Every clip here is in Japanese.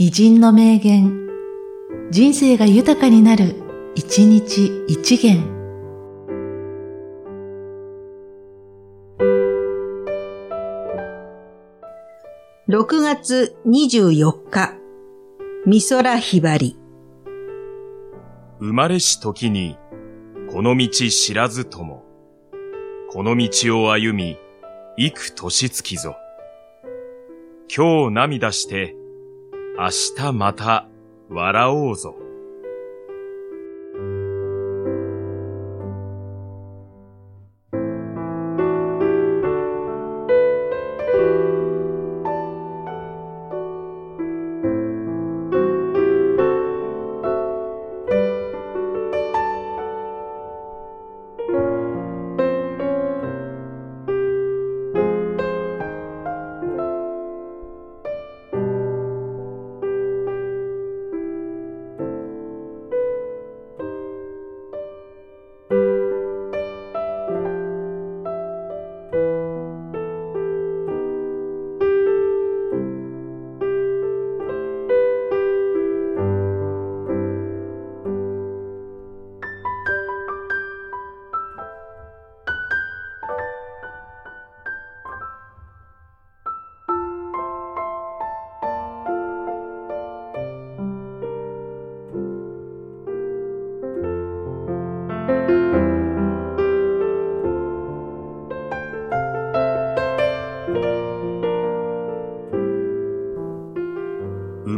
偉人の名言、人生が豊かになる、一日一元。6月24日、美空ひばり。生まれし時に、この道知らずとも、この道を歩み、幾年月ぞ。今日涙して、明日また笑おうぞ。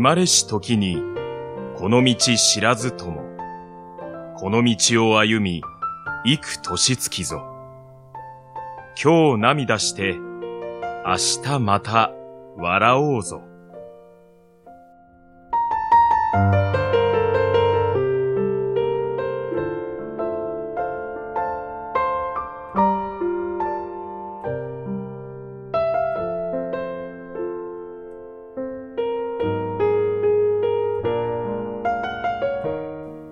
生まれし時に、この道知らずとも、この道を歩み、幾年月ぞ。今日涙して、明日また笑おうぞ。